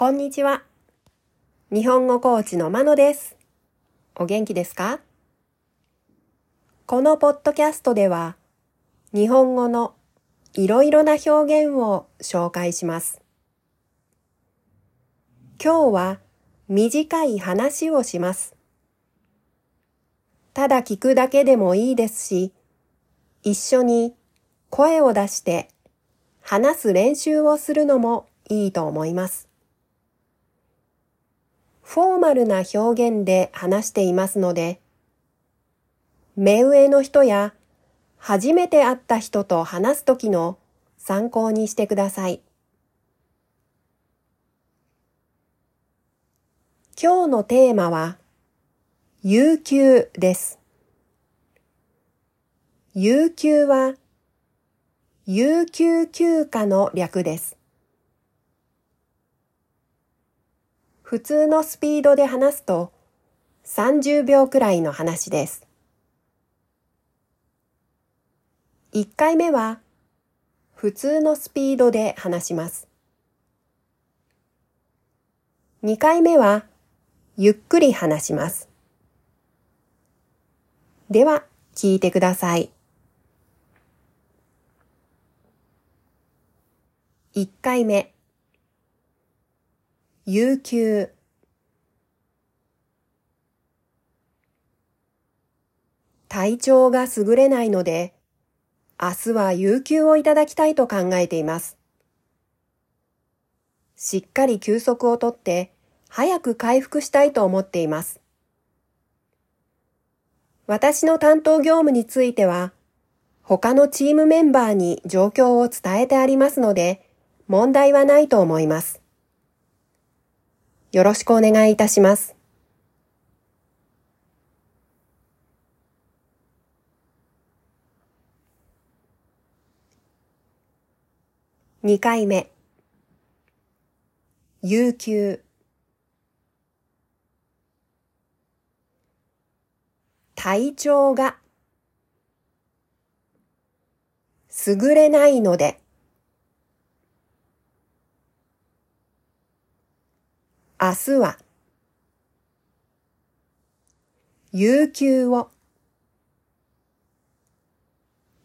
こんにちは。日本語コーチのまのです。お元気ですか？このポッドキャストでは、日本語のいろいろな表現を紹介します。今日は短い話をします。ただ聞くだけでもいいですし、一緒に声を出して話す練習をするのもいいと思います。フォーマルな表現で話していますので、目上の人や初めて会った人と話すときの参考にしてください。今日のテーマは、有給です。有給は、有給休暇の略です。普通のスピードで話すと30秒くらいの話です。1回目は普通のスピードで話します。2回目はゆっくり話します。では聞いてください。1回目有給体調が優れないので明日は有給をいただきたいと考えています。しっかり休息をとって早く回復したいと思っています。私の担当業務については他のチームメンバーに状況を伝えてありますので、問題はないと思います。よろしくお願いいたします。2回目。有給。体調が優れないので。明日は、有給を。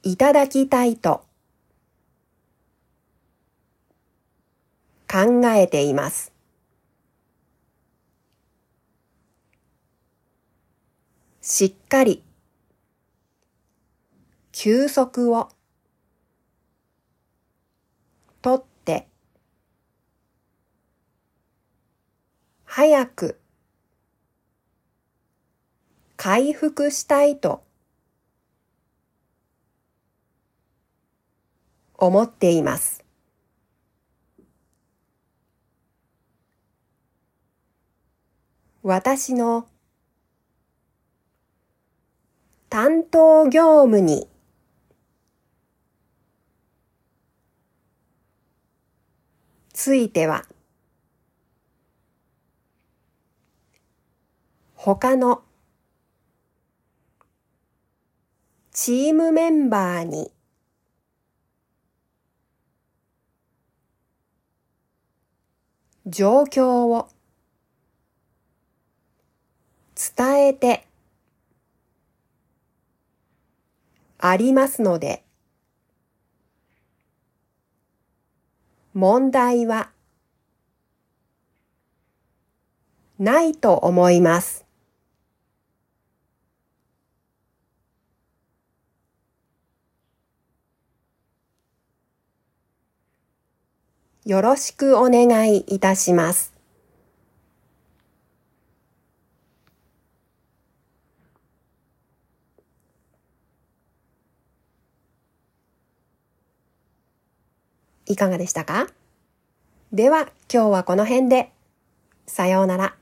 いただきたいと。考えています。しっかり。休息を。とって早く回復したいと思っています。私の担当業務については他のチームメンバーに状況を伝えてありますので問題はないと思います。よろしくお願いいたします。いかがでしたか？では今日はこの辺で。さようなら。